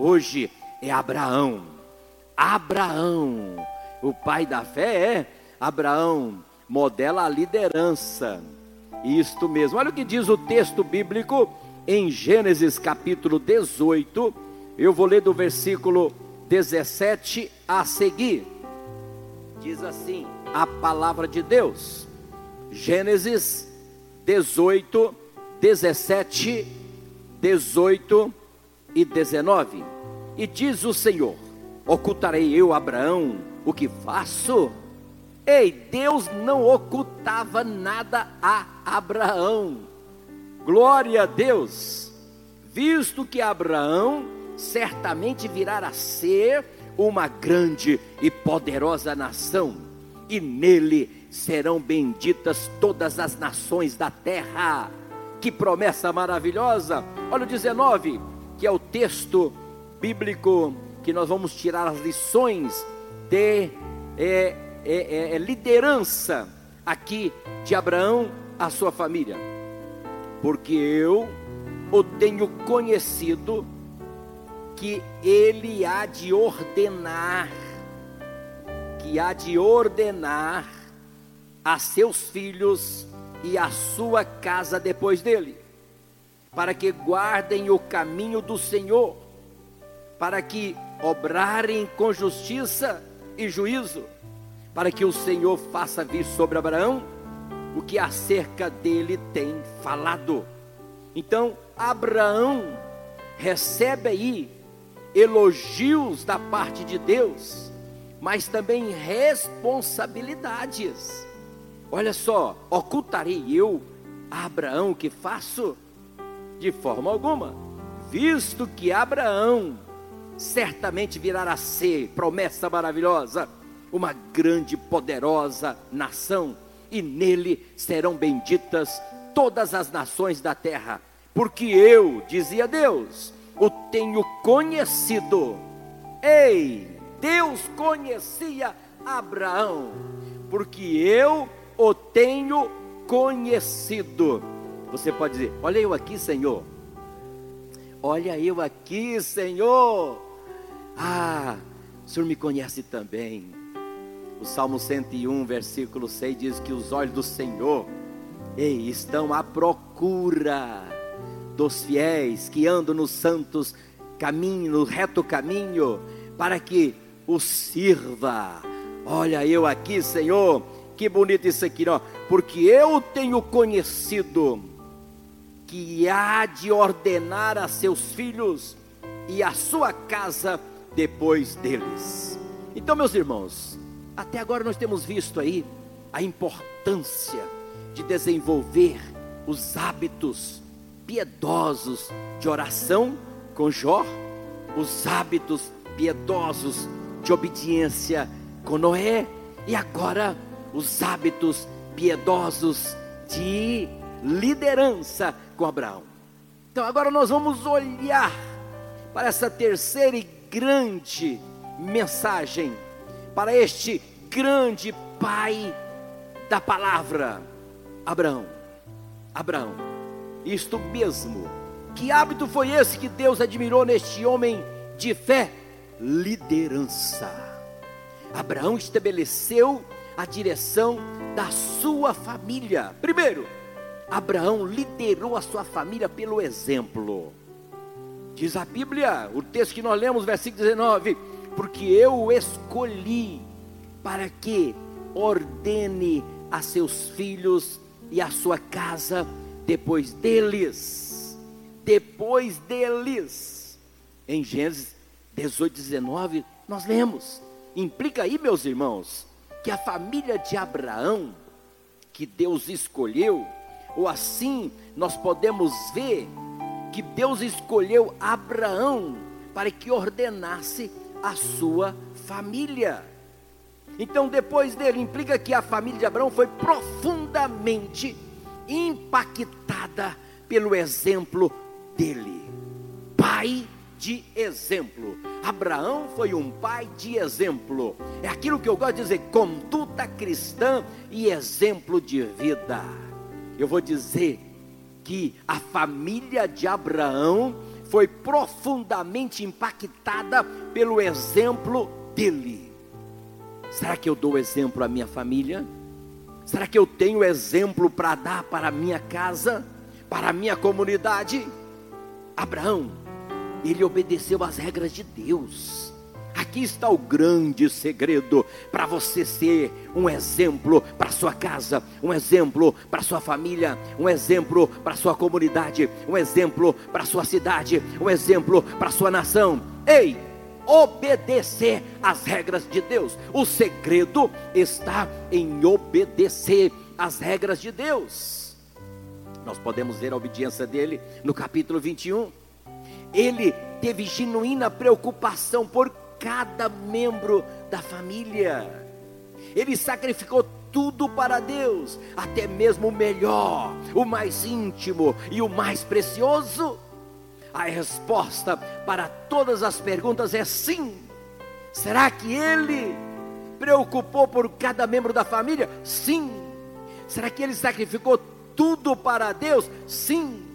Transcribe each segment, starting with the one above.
hoje é Abraão. Abraão, o pai da fé é Abraão, modela a liderança. Isto mesmo. Olha o que diz o texto bíblico em Gênesis capítulo 18. Eu vou ler do versículo 17 a seguir. Diz assim: a palavra de Deus. Gênesis 18, 17, 18 e 19. E diz o Senhor: Ocultarei eu, Abraão, o que faço? Ei, Deus não ocultava nada a Abraão. Glória a Deus, visto que Abraão certamente virá a ser uma grande e poderosa nação, e nele serão benditas todas as nações da terra. Que promessa maravilhosa! Olha o 19, que é o texto bíblico que nós vamos tirar as lições de é, é, é, é liderança aqui de Abraão a sua família. Porque eu o tenho conhecido que ele há de ordenar, que há de ordenar a seus filhos e a sua casa depois dele, para que guardem o caminho do Senhor, para que obrarem com justiça e juízo, para que o Senhor faça vir sobre Abraão o que acerca dele tem falado. Então, Abraão recebe aí elogios da parte de Deus, mas também responsabilidades. Olha só, ocultarei eu a Abraão que faço? De forma alguma, visto que Abraão certamente virá a ser, promessa maravilhosa, uma grande e poderosa nação, e nele serão benditas todas as nações da terra, porque eu, dizia Deus, o tenho conhecido. Ei, Deus conhecia Abraão, porque eu o tenho conhecido. Você pode dizer: Olha eu aqui, Senhor. Olha eu aqui, Senhor. Ah, o Senhor me conhece também. O Salmo 101, versículo 6 diz que os olhos do Senhor ei, estão à procura dos fiéis que andam nos santos caminho, no reto caminho, para que o sirva. Olha eu aqui, Senhor, que bonito isso aqui, ó, porque eu tenho conhecido que há de ordenar a seus filhos e a sua casa depois deles. Então, meus irmãos, até agora nós temos visto aí a importância de desenvolver os hábitos piedosos de oração com Jó, os hábitos piedosos de obediência com Noé e agora os hábitos piedosos de liderança com Abraão. Então agora nós vamos olhar para essa terceira e grande mensagem, para este grande pai da palavra, Abraão. Abraão. Isto mesmo. Que hábito foi esse que Deus admirou neste homem de fé? Liderança. Abraão estabeleceu a direção da sua família. Primeiro, Abraão liderou a sua família pelo exemplo. Diz a Bíblia, o texto que nós lemos, versículo 19: Porque eu o escolhi para que ordene a seus filhos e a sua casa depois deles, depois deles. Em Gênesis 18, 19, nós lemos. Implica aí, meus irmãos, que a família de Abraão, que Deus escolheu, ou assim nós podemos ver que Deus escolheu Abraão para que ordenasse a sua família. Então, depois dele, implica que a família de Abraão foi profundamente impactada pelo exemplo dele. Pai de exemplo. Abraão foi um pai de exemplo. É aquilo que eu gosto de dizer: conduta cristã e exemplo de vida. Eu vou dizer que a família de Abraão foi profundamente impactada pelo exemplo dele. Será que eu dou exemplo à minha família? Será que eu tenho exemplo para dar para a minha casa, para a minha comunidade? Abraão, ele obedeceu às regras de Deus. Aqui está o grande segredo para você ser um exemplo para sua casa, um exemplo para sua família, um exemplo para sua comunidade, um exemplo para sua cidade, um exemplo para sua nação. Ei, obedecer às regras de Deus. O segredo está em obedecer às regras de Deus. Nós podemos ver a obediência dele no capítulo 21. Ele teve genuína preocupação por cada membro da família. Ele sacrificou tudo para Deus, até mesmo o melhor, o mais íntimo e o mais precioso. A resposta para todas as perguntas é sim. Será que ele preocupou por cada membro da família? Sim. Será que ele sacrificou tudo para Deus? Sim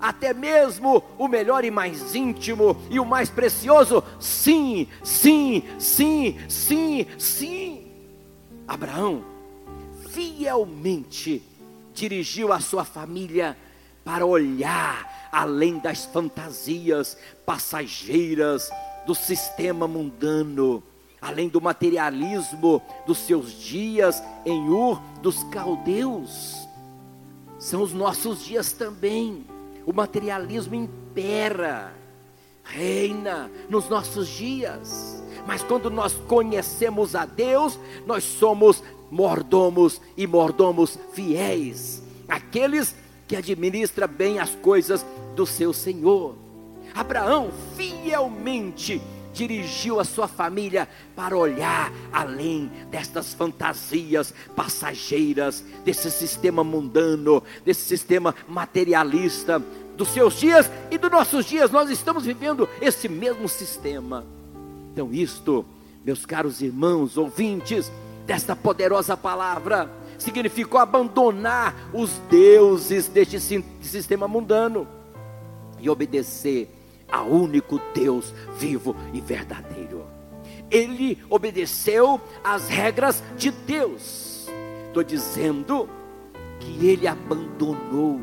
até mesmo o melhor e mais íntimo e o mais precioso? Sim, sim, sim, sim, sim. Abraão fielmente dirigiu a sua família para olhar além das fantasias passageiras do sistema mundano, além do materialismo dos seus dias em Ur dos caldeus. São os nossos dias também o materialismo impera, reina nos nossos dias. Mas quando nós conhecemos a Deus, nós somos mordomos e mordomos fiéis, aqueles que administram bem as coisas do seu Senhor. Abraão fielmente dirigiu a sua família para olhar além destas fantasias passageiras, desse sistema mundano, desse sistema materialista dos seus dias e dos nossos dias. Nós estamos vivendo esse mesmo sistema. Então, isto, meus caros irmãos, ouvintes desta poderosa palavra, significou abandonar os deuses deste sistema mundano e obedecer a único Deus vivo e verdadeiro. Ele obedeceu às regras de Deus. Estou dizendo que ele abandonou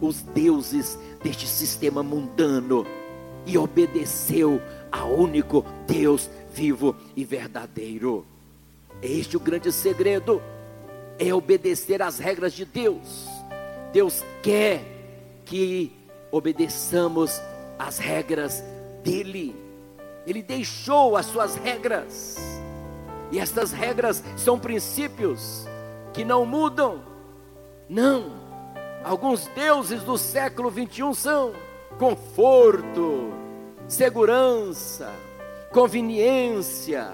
os deuses deste sistema mundano e obedeceu ao único Deus vivo e verdadeiro. Este é o grande segredo, é obedecer às regras de Deus. Deus quer que obedeçamos as regras dele. Ele deixou as suas regras. E estas regras são princípios que não mudam. Não. Alguns deuses do século 21 são conforto, segurança, conveniência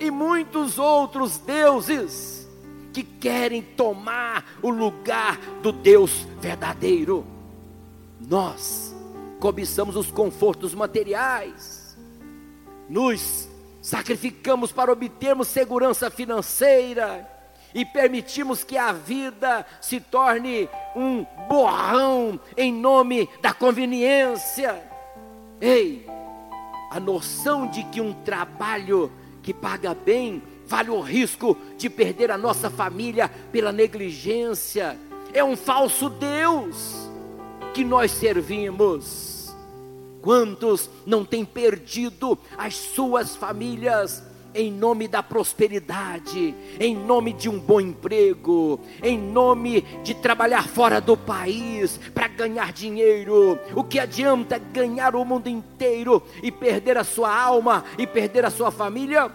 e muitos outros deuses que querem tomar o lugar do Deus verdadeiro. Nós cobiçamos os confortos materiais, nos sacrificamos para obtermos segurança financeira e permitimos que a vida se torne um borrão em nome da conveniência. Ei, a noção de que um trabalho que paga bem vale o risco de perder a nossa família pela negligência é um falso Deus que nós servimos. Quantos não têm perdido as suas famílias em nome da prosperidade, em nome de um bom emprego, em nome de trabalhar fora do país para ganhar dinheiro? O que adianta ganhar o mundo inteiro e perder a sua alma e perder a sua família?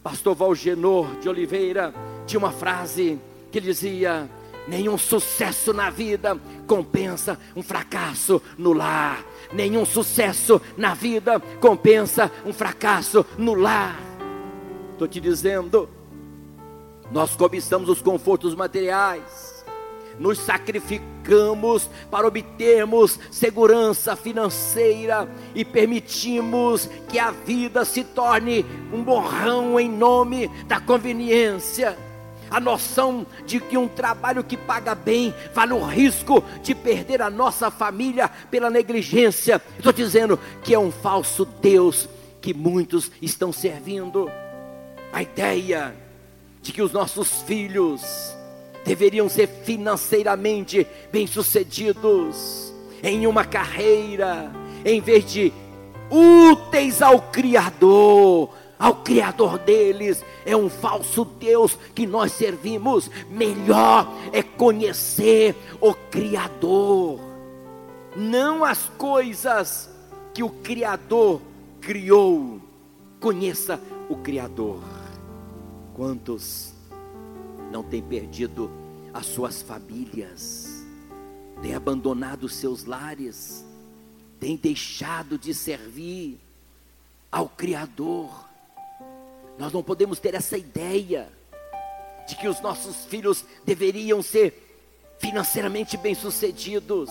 Pastor Valgenor de Oliveira tinha uma frase que dizia: Nenhum sucesso na vida compensa um fracasso no lar. Nenhum sucesso na vida compensa um fracasso no lar. Estou te dizendo, nós cobiçamos os confortos materiais, nos sacrificamos para obtermos segurança financeira e permitimos que a vida se torne um borrão em nome da conveniência a noção de que um trabalho que paga bem vale o risco de perder a nossa família pela negligência. Estou dizendo que é um falso Deus que muitos estão servindo. A ideia de que os nossos filhos deveriam ser financeiramente bem-sucedidos em uma carreira, em vez de úteis ao Criador, ao Criador deles, é um falso Deus que nós servimos. Melhor é conhecer o Criador, não as coisas que o Criador criou. Conheça o Criador. Quantos não têm perdido as suas famílias, têm abandonado seus lares, têm deixado de servir ao Criador? Nós não podemos ter essa ideia de que os nossos filhos deveriam ser financeiramente bem-sucedidos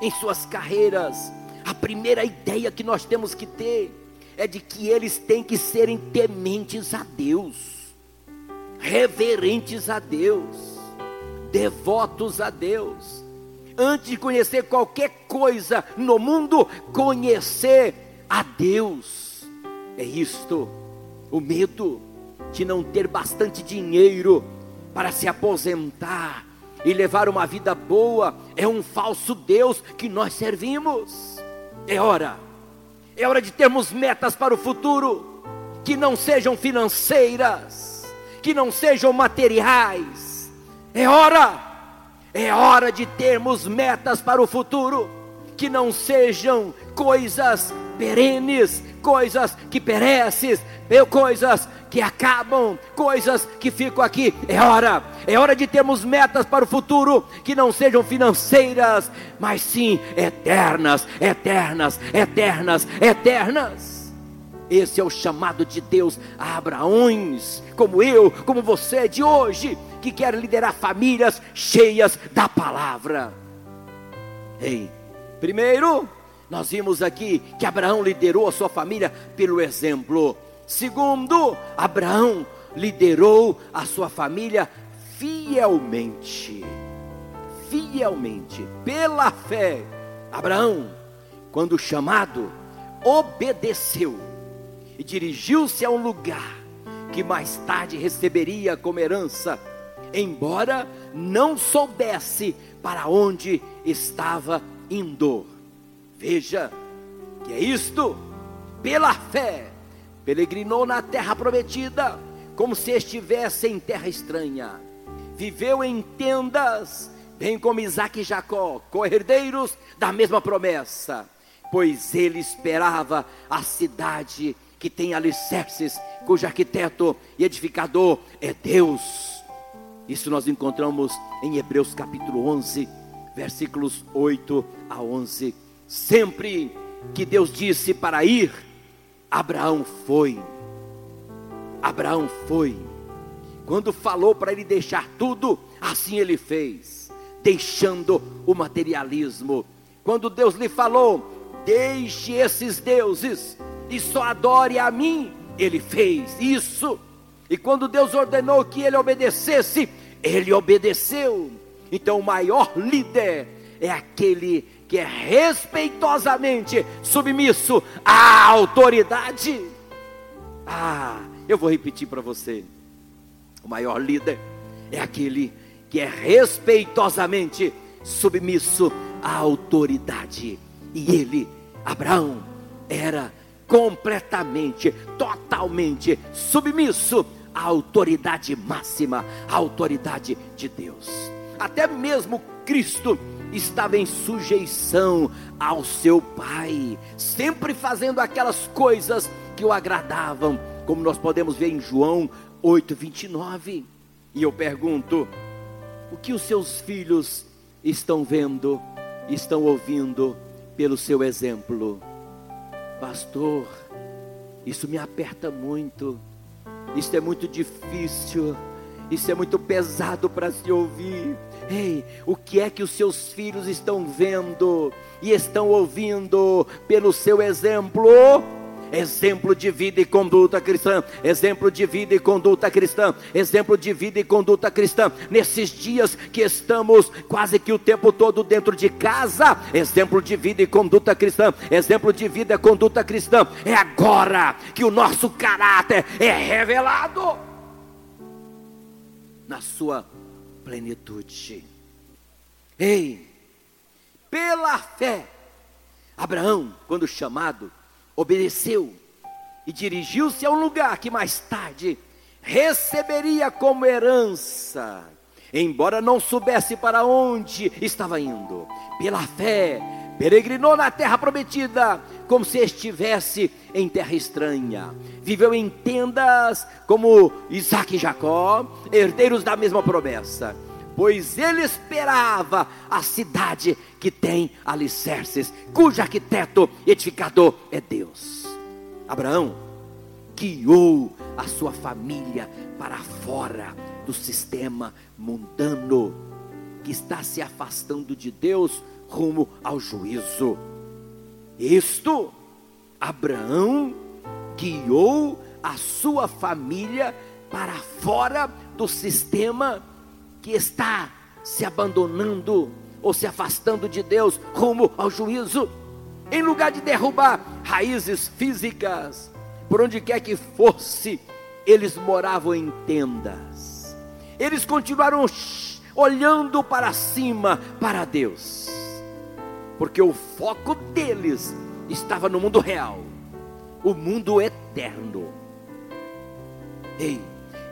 em suas carreiras. A primeira ideia que nós temos que ter é de que eles têm que serem tementes a Deus, reverentes a Deus, devotos a Deus. Antes de conhecer qualquer coisa no mundo, conhecer a Deus. É isto o medo de não ter bastante dinheiro para se aposentar e levar uma vida boa é um falso Deus que nós servimos. É hora, é hora de termos metas para o futuro que não sejam financeiras, que não sejam materiais. É hora, é hora de termos metas para o futuro que não sejam coisas perenes, coisas que perecem, coisas que acabam, coisas que ficam aqui. É hora, é hora de termos metas para o futuro que não sejam financeiras, mas sim eternas, eternas, eternas, eternas. Esse é o chamado de Deus a Abraões, como eu, como você de hoje, que quer liderar famílias cheias da palavra. Ei, primeiro, nós vimos aqui que Abraão liderou a sua família pelo exemplo. Segundo, Abraão liderou a sua família fielmente. Fielmente, pela fé. Abraão, quando chamado, obedeceu e dirigiu-se a um lugar que mais tarde receberia como herança, embora não soubesse para onde estava indo. Veja que é isto, pela fé, peregrinou na terra prometida, como se estivesse em terra estranha, viveu em tendas, bem como Isaac e Jacó, co-herdeiros da mesma promessa, pois ele esperava a cidade que tem alicerces, cujo arquiteto e edificador é Deus. Isso nós encontramos em Hebreus capítulo 11, versículos 8 a 11. Sempre que Deus disse para ir, Abraão foi. Abraão foi. Quando falou para ele deixar tudo, assim ele fez, deixando o materialismo. Quando Deus lhe falou, deixe esses deuses e só adore a mim, ele fez isso. E quando Deus ordenou que ele obedecesse, ele obedeceu. Então o maior líder é aquele que é respeitosamente submisso à autoridade. Ah, eu vou repetir para você. O maior líder é aquele que é respeitosamente submisso à autoridade. E ele, Abraão, era completamente, totalmente submisso à autoridade máxima, à autoridade de Deus. Até mesmo Cristo estava em sujeição ao seu Pai, sempre fazendo aquelas coisas que o agradavam, como nós podemos ver em João 8:29. E eu pergunto: o que os seus filhos estão vendo, estão ouvindo pelo seu exemplo? Pastor, isso me aperta muito. Isso é muito difícil. Isso é muito pesado para se ouvir. Ei, o que é que os seus filhos estão vendo e estão ouvindo pelo seu exemplo? exemplo de vida e conduta cristã, exemplo de vida e conduta cristã, exemplo de vida e conduta cristã. Nesses dias que estamos quase que o tempo todo dentro de casa, exemplo de vida e conduta cristã, exemplo de vida e conduta cristã. É agora que o nosso caráter é revelado na sua plenitude. Ei, pela fé, Abraão, quando chamado, obedeceu e dirigiu-se a um lugar que mais tarde receberia como herança, embora não soubesse para onde estava indo. Pela fé, peregrinou na terra prometida, como se estivesse em terra estranha. Viveu em tendas como Isaac e Jacó, herdeiros da mesma promessa pois ele esperava a cidade que tem alicerces, cujo arquiteto edificador é Deus. Abraão guiou a sua família para fora do sistema mundano que está se afastando de Deus rumo ao juízo. Isto, Abraão guiou a sua família para fora do sistema que está se abandonando ou se afastando de Deus rumo ao juízo, em lugar de derrubar raízes físicas, por onde quer que fosse, eles moravam em tendas. Eles continuaram olhando para cima, para Deus, porque o foco deles estava no mundo real, o mundo eterno. Ei,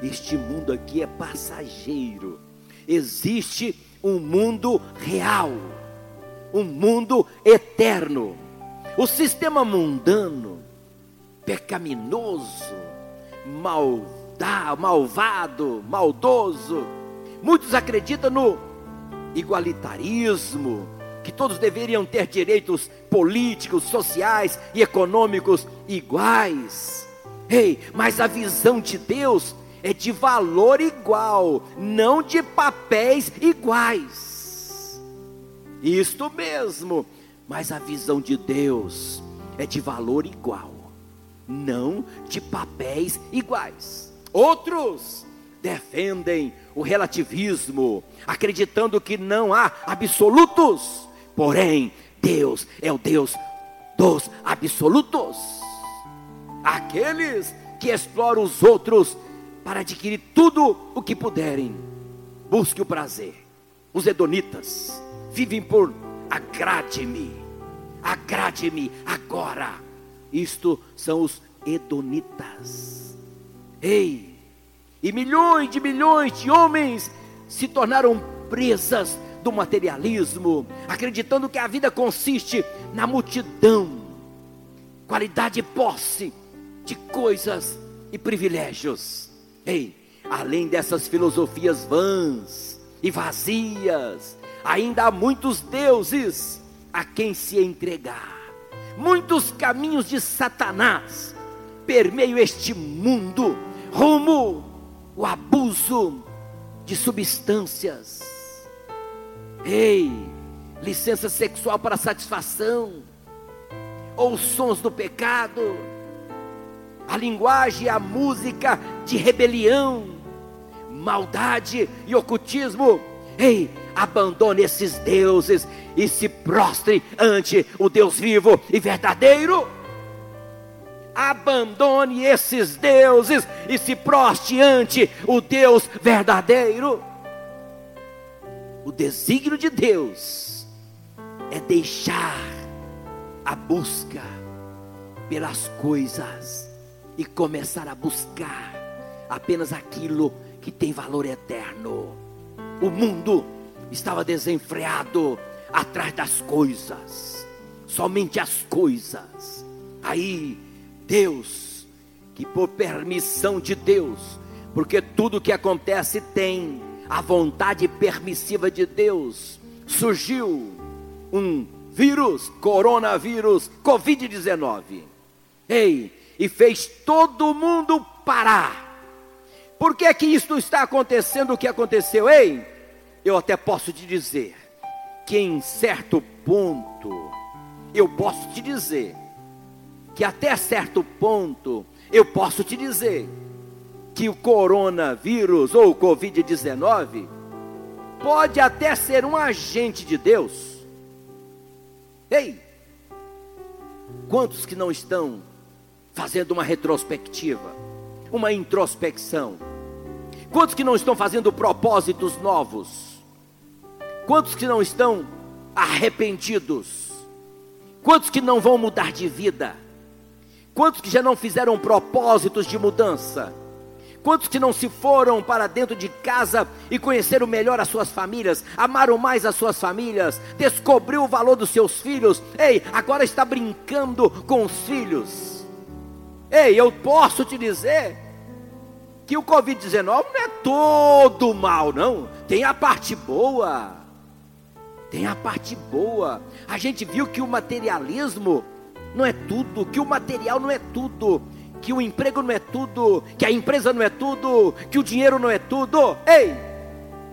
este mundo aqui é passageiro existe um mundo real, um mundo eterno. O sistema mundano, pecaminoso, malvado, maldoso, muitos acreditam no igualitarismo, que todos deveriam ter direitos políticos, sociais e econômicos iguais. Ei, mas a visão de Deus é de valor igual, não de papéis iguais. Isto mesmo, mas a visão de Deus é de valor igual, não de papéis iguais. Outros defendem o relativismo, acreditando que não há absolutos, porém, Deus é o Deus dos absolutos. Aqueles que exploram os outros para adquirir tudo o que puderem. Busque o prazer. Os hedonitas vivem por agrade-me, agrade-me agora. Isto são os hedonitas. Ei, e milhões de milhões de homens se tornaram presas do materialismo, acreditando que a vida consiste na multidão, qualidade e posse de coisas e privilégios. Ei, além dessas filosofias vãs e vazias, ainda há muitos deuses a quem se entregar, muitos caminhos de Satanás permeiam este mundo rumo o abuso de substâncias. Ei, licença sexual para satisfação, ou sons do pecado a linguagem e a música de rebelião, maldade e ocultismo. Ei, abandone esses deuses e se prostre ante o Deus vivo e verdadeiro. Abandone esses deuses e se proste ante o Deus verdadeiro. O desígnio de Deus é deixar a busca pelas coisas e começar a buscar apenas aquilo que tem valor eterno. O mundo estava desenfreado atrás das coisas, somente as coisas. Aí, Deus, que por permissão de Deus, porque tudo que acontece tem a vontade permissiva de Deus, surgiu um vírus, coronavírus, Covid-19. Ei, e fez todo mundo parar. Por que é que isto está acontecendo o que aconteceu? Ei, eu até posso te dizer que em certo ponto eu posso te dizer que até certo ponto eu posso te dizer que o coronavírus ou o Covid-19 pode até ser um agente de Deus. Ei, quantos que não estão fazendo uma retrospectiva, uma introspecção? Quantos que não estão fazendo propósitos novos? Quantos que não estão arrependidos? Quantos que não vão mudar de vida? Quantos que já não fizeram propósitos de mudança? Quantos que não se foram para dentro de casa e conheceram melhor as suas famílias, amaram mais as suas famílias, descobriu o valor dos seus filhos? Ei, agora está brincando com os filhos. Ei, eu posso te dizer que o Covid-19 não é todo mal, não. Tem a parte boa. Tem a parte boa. A gente viu que o materialismo não é tudo, que o material não é tudo que o emprego não é tudo, que a empresa não é tudo, que o dinheiro não é tudo. Ei,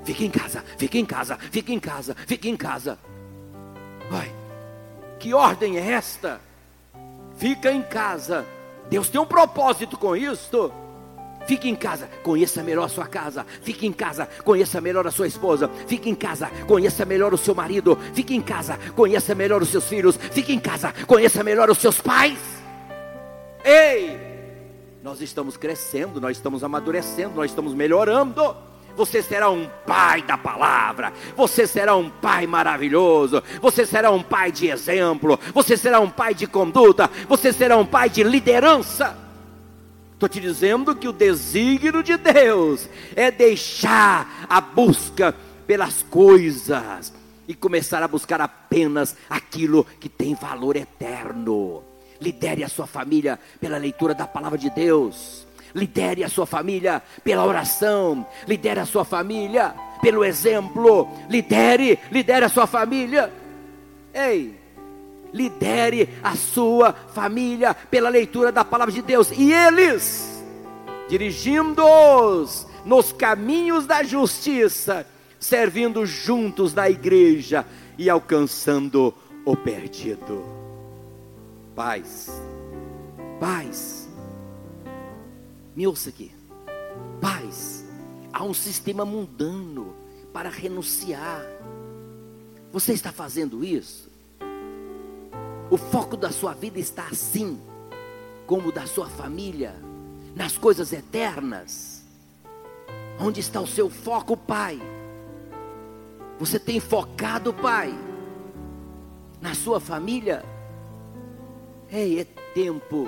fique em casa, fique em casa, fique em casa, fique em casa. Vai, que ordem é esta? Fica em casa. Deus tem um propósito com isto. Fique em casa, conheça melhor a sua casa. Fique em casa, conheça melhor a sua esposa. Fique em casa, conheça melhor o seu marido. Fique em casa, conheça melhor os seus filhos. Fique em casa, conheça melhor os seus pais. Ei, nós estamos crescendo, nós estamos amadurecendo, nós estamos melhorando. Você será um pai da palavra, você será um pai maravilhoso, você será um pai de exemplo, você será um pai de conduta, você será um pai de liderança. Estou te dizendo que o desígnio de Deus é deixar a busca pelas coisas e começar a buscar apenas aquilo que tem valor eterno. Lidere a sua família pela leitura da palavra de Deus. Lidere a sua família pela oração. Lidere a sua família pelo exemplo. Lidere, lidere a sua família. Ei, lidere a sua família pela leitura da palavra de Deus. E eles, dirigindo-os nos caminhos da justiça, servindo juntos na igreja e alcançando o perdido paz. Paz. Me ouça aqui. Paz. Há um sistema mundano para renunciar. Você está fazendo isso? O foco da sua vida está assim, como da sua família, nas coisas eternas. Onde está o seu foco, Pai? Você tem focado, Pai, na sua família? Ei, é tempo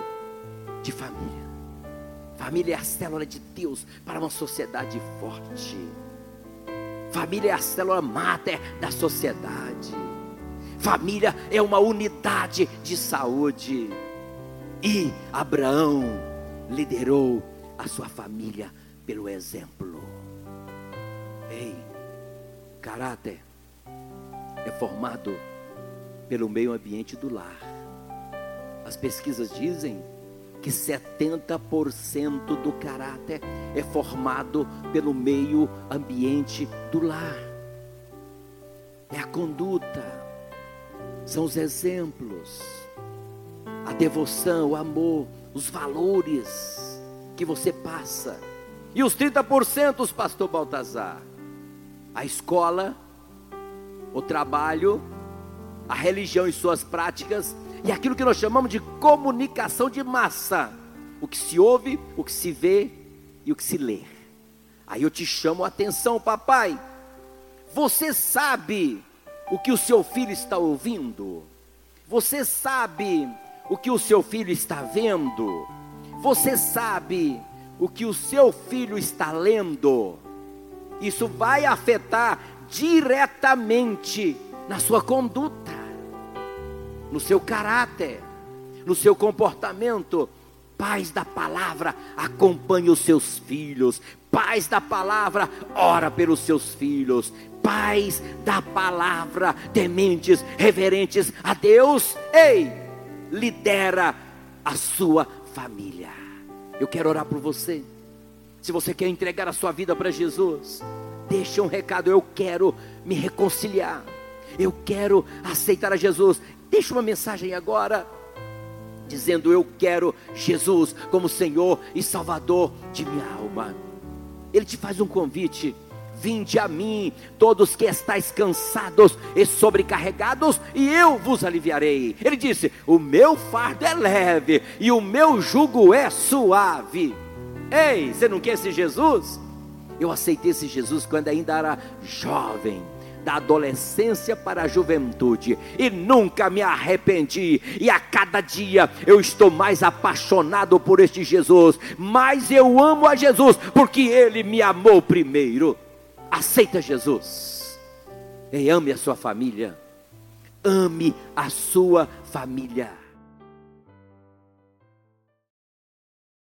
de família. Família é a célula de Deus para uma sociedade forte. Família é a célula máter da sociedade. Família é uma unidade de saúde. E Abraão liderou a sua família pelo exemplo. Ei, caráter é formado pelo meio ambiente do lar. As pesquisas dizem que 70% do caráter é formado pelo meio ambiente do lar. É a conduta, são os exemplos, a devoção, o amor, os valores que você passa. E os 30%, pastor Baltazar? A escola, o trabalho, a religião e suas práticas e aquilo que nós chamamos de comunicação de massa: o que se ouve, o que se vê e o que se lê. Aí eu te chamo a atenção, papai. Você sabe o que o seu filho está ouvindo? Você sabe o que o seu filho está vendo? Você sabe o que o seu filho está lendo? Isso vai afetar diretamente na sua conduta no seu caráter, no seu comportamento. Pais da palavra, acompanhe os seus filhos. Pais da palavra, ora pelos seus filhos. Pais da palavra, tementes, reverentes a Deus. Ei, lidera a sua família. Eu quero orar por você. Se você quer entregar a sua vida para Jesus, deixe um recado. Eu quero me reconciliar. Eu quero aceitar a Jesus. Deixa uma mensagem agora. dizendo: Eu quero Jesus como Senhor e Salvador de minha alma. Ele te faz um convite. Vinde a mim, todos que estáis cansados e sobrecarregados, e eu vos aliviarei. Ele disse: O meu fardo é leve e o meu jugo é suave. Ei, você não quer esse Jesus? Eu aceitei esse Jesus quando ainda era jovem da adolescência para a juventude e nunca me arrependi. E a cada dia eu estou mais apaixonado por este Jesus, mas eu amo a Jesus porque ele me amou primeiro. Aceita Jesus e ame a sua família. Ame a sua família.